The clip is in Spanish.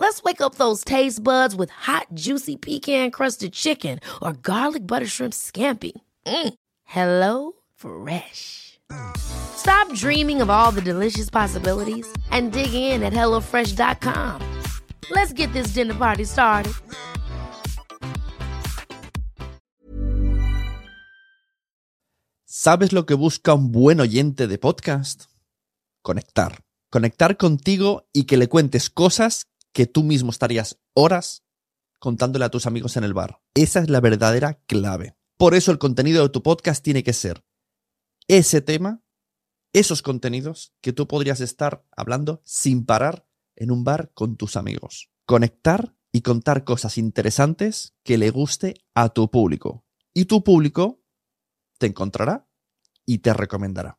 Let's wake up those taste buds with hot, juicy pecan crusted chicken or garlic butter shrimp scampi. Mm. Hello Fresh. Stop dreaming of all the delicious possibilities and dig in at HelloFresh.com. Let's get this dinner party started. ¿Sabes lo que busca un buen oyente de podcast? Conectar. Conectar contigo y que le cuentes cosas que tú mismo estarías horas contándole a tus amigos en el bar. Esa es la verdadera clave. Por eso el contenido de tu podcast tiene que ser ese tema, esos contenidos que tú podrías estar hablando sin parar en un bar con tus amigos. Conectar y contar cosas interesantes que le guste a tu público. Y tu público te encontrará y te recomendará.